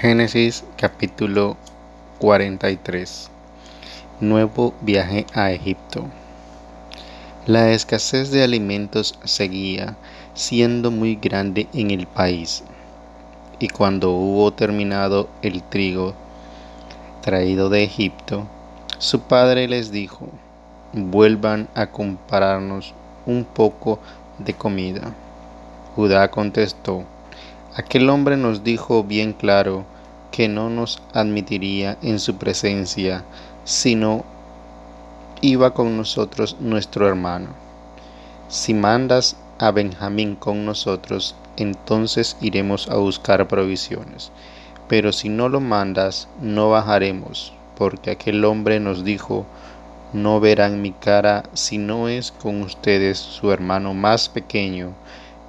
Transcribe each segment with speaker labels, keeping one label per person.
Speaker 1: Génesis capítulo 43 Nuevo viaje a Egipto La escasez de alimentos seguía siendo muy grande en el país, y cuando hubo terminado el trigo traído de Egipto, su padre les dijo, vuelvan a compararnos un poco de comida. Judá contestó, Aquel hombre nos dijo bien claro que no nos admitiría en su presencia, sino iba con nosotros nuestro hermano. Si mandas a Benjamín con nosotros, entonces iremos a buscar provisiones. Pero si no lo mandas, no bajaremos, porque aquel hombre nos dijo, no verán mi cara si no es con ustedes su hermano más pequeño,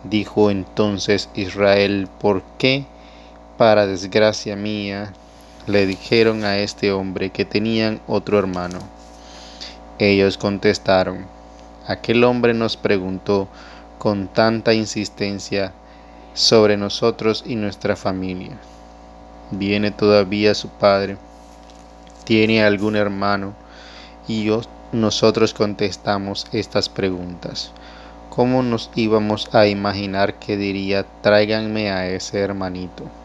Speaker 1: Dijo entonces Israel, ¿por qué, para desgracia mía, le dijeron a este hombre que tenían otro hermano? Ellos contestaron, aquel hombre nos preguntó con tanta insistencia sobre nosotros y nuestra familia. Viene todavía su padre, tiene algún hermano, y nosotros contestamos estas preguntas. ¿Cómo nos íbamos a imaginar que diría, tráiganme a ese hermanito?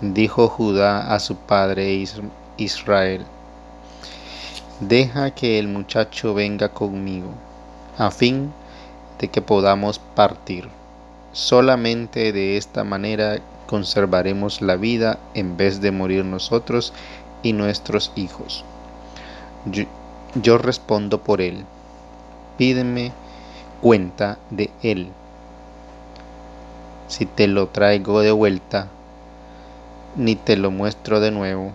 Speaker 1: Dijo Judá a su padre Israel, deja que el muchacho venga conmigo, a fin de que podamos partir. Solamente de esta manera conservaremos la vida en vez de morir nosotros y nuestros hijos. Yo, yo respondo por él. Pídeme cuenta de él. Si te lo traigo de vuelta, ni te lo muestro de nuevo,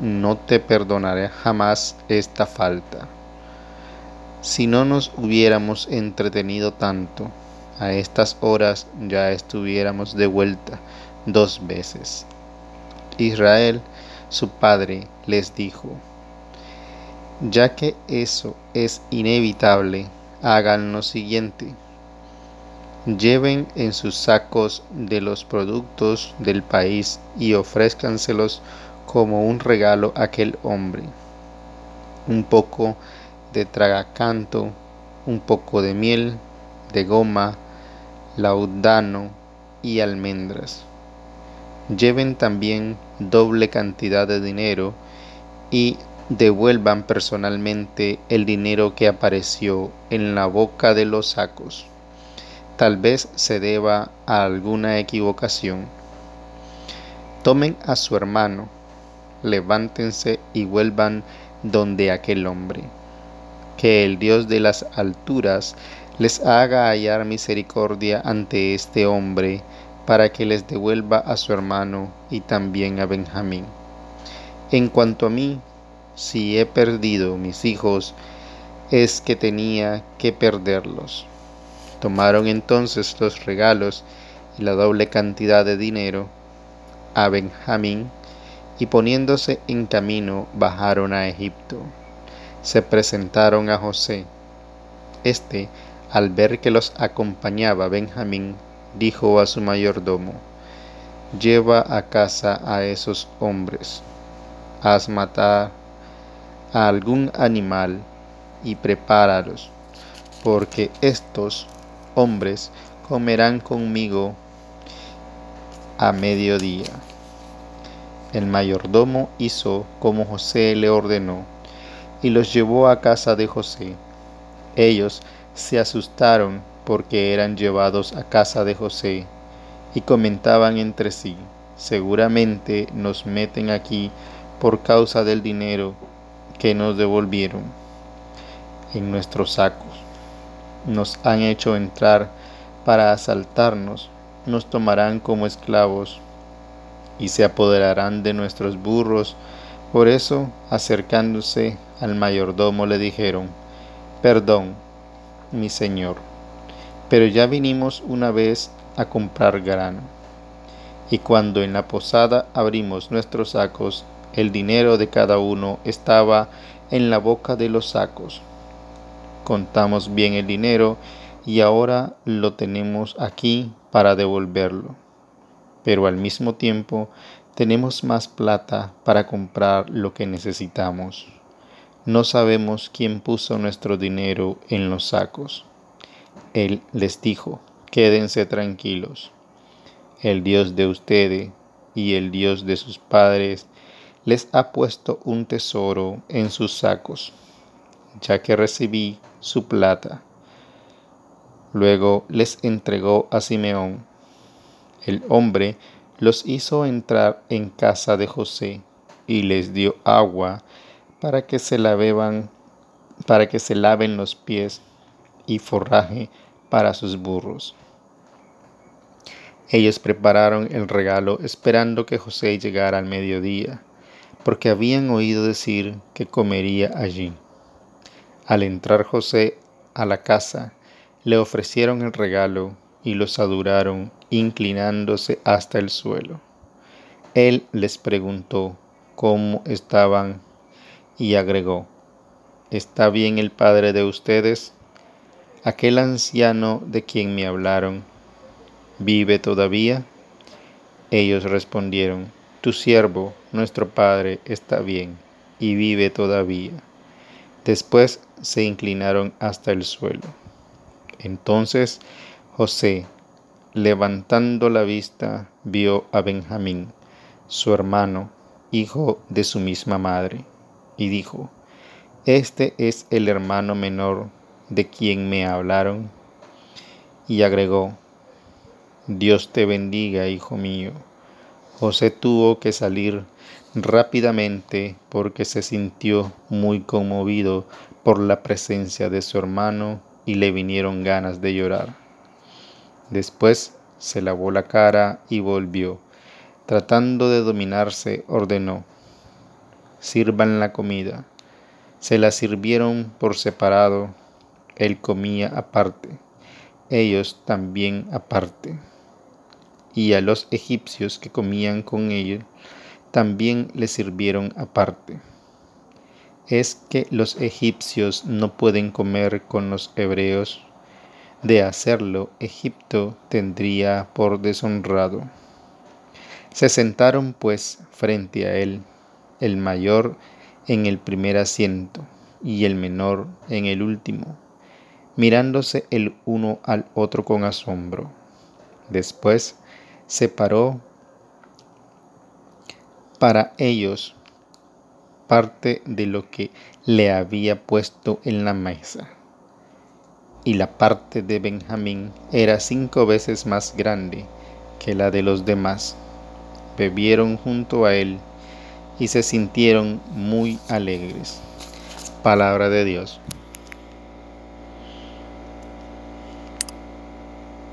Speaker 1: no te perdonaré jamás esta falta. Si no nos hubiéramos entretenido tanto, a estas horas ya estuviéramos de vuelta dos veces. Israel, su padre, les dijo, ya que eso es inevitable, hagan lo siguiente. Lleven en sus sacos de los productos del país y ofrézcanselos como un regalo a aquel hombre. Un poco de tragacanto, un poco de miel, de goma, laudano y almendras. Lleven también doble cantidad de dinero y devuelvan personalmente el dinero que apareció en la boca de los sacos. Tal vez se deba a alguna equivocación. Tomen a su hermano, levántense y vuelvan donde aquel hombre. Que el Dios de las alturas les haga hallar misericordia ante este hombre, para que les devuelva a su hermano y también a Benjamín. En cuanto a mí, si he perdido mis hijos, es que tenía que perderlos. Tomaron entonces los regalos y la doble cantidad de dinero a Benjamín y poniéndose en camino bajaron a Egipto. Se presentaron a José. Este, al ver que los acompañaba Benjamín, dijo a su mayordomo, Lleva a casa a esos hombres, haz matar a algún animal y prepáralos, porque estos hombres comerán conmigo a mediodía. El mayordomo hizo como José le ordenó y los llevó a casa de José. Ellos se asustaron porque eran llevados a casa de José y comentaban entre sí, seguramente nos meten aquí por causa del dinero que nos devolvieron en nuestros sacos. Nos han hecho entrar para asaltarnos, nos tomarán como esclavos y se apoderarán de nuestros burros. Por eso, acercándose al mayordomo, le dijeron, Perdón, mi señor, pero ya vinimos una vez a comprar grano. Y cuando en la posada abrimos nuestros sacos, el dinero de cada uno estaba en la boca de los sacos. Contamos bien el dinero y ahora lo tenemos aquí para devolverlo. Pero al mismo tiempo tenemos más plata para comprar lo que necesitamos. No sabemos quién puso nuestro dinero en los sacos. Él les dijo, quédense tranquilos. El Dios de ustedes y el Dios de sus padres les ha puesto un tesoro en sus sacos, ya que recibí su plata. Luego les entregó a Simeón. El hombre los hizo entrar en casa de José y les dio agua para que se la beban, para que se laven los pies y forraje para sus burros. Ellos prepararon el regalo esperando que José llegara al mediodía, porque habían oído decir que comería allí. Al entrar José a la casa, le ofrecieron el regalo y los adoraron inclinándose hasta el suelo. Él les preguntó cómo estaban y agregó, ¿está bien el padre de ustedes? Aquel anciano de quien me hablaron, ¿vive todavía? Ellos respondieron, Tu siervo, nuestro padre, está bien y vive todavía. Después se inclinaron hasta el suelo. Entonces José, levantando la vista, vio a Benjamín, su hermano, hijo de su misma madre, y dijo, Este es el hermano menor de quien me hablaron. Y agregó, Dios te bendiga, hijo mío. José tuvo que salir rápidamente porque se sintió muy conmovido por la presencia de su hermano y le vinieron ganas de llorar. Después se lavó la cara y volvió. Tratando de dominarse, ordenó, sirvan la comida. Se la sirvieron por separado, él comía aparte, ellos también aparte. Y a los egipcios que comían con ellos, también le sirvieron aparte. Es que los egipcios no pueden comer con los hebreos de hacerlo, Egipto tendría por deshonrado. Se sentaron pues frente a él, el mayor en el primer asiento y el menor en el último, mirándose el uno al otro con asombro. Después se paró para ellos parte de lo que le había puesto en la mesa y la parte de Benjamín era cinco veces más grande que la de los demás. Bebieron junto a él y se sintieron muy alegres. Palabra de Dios.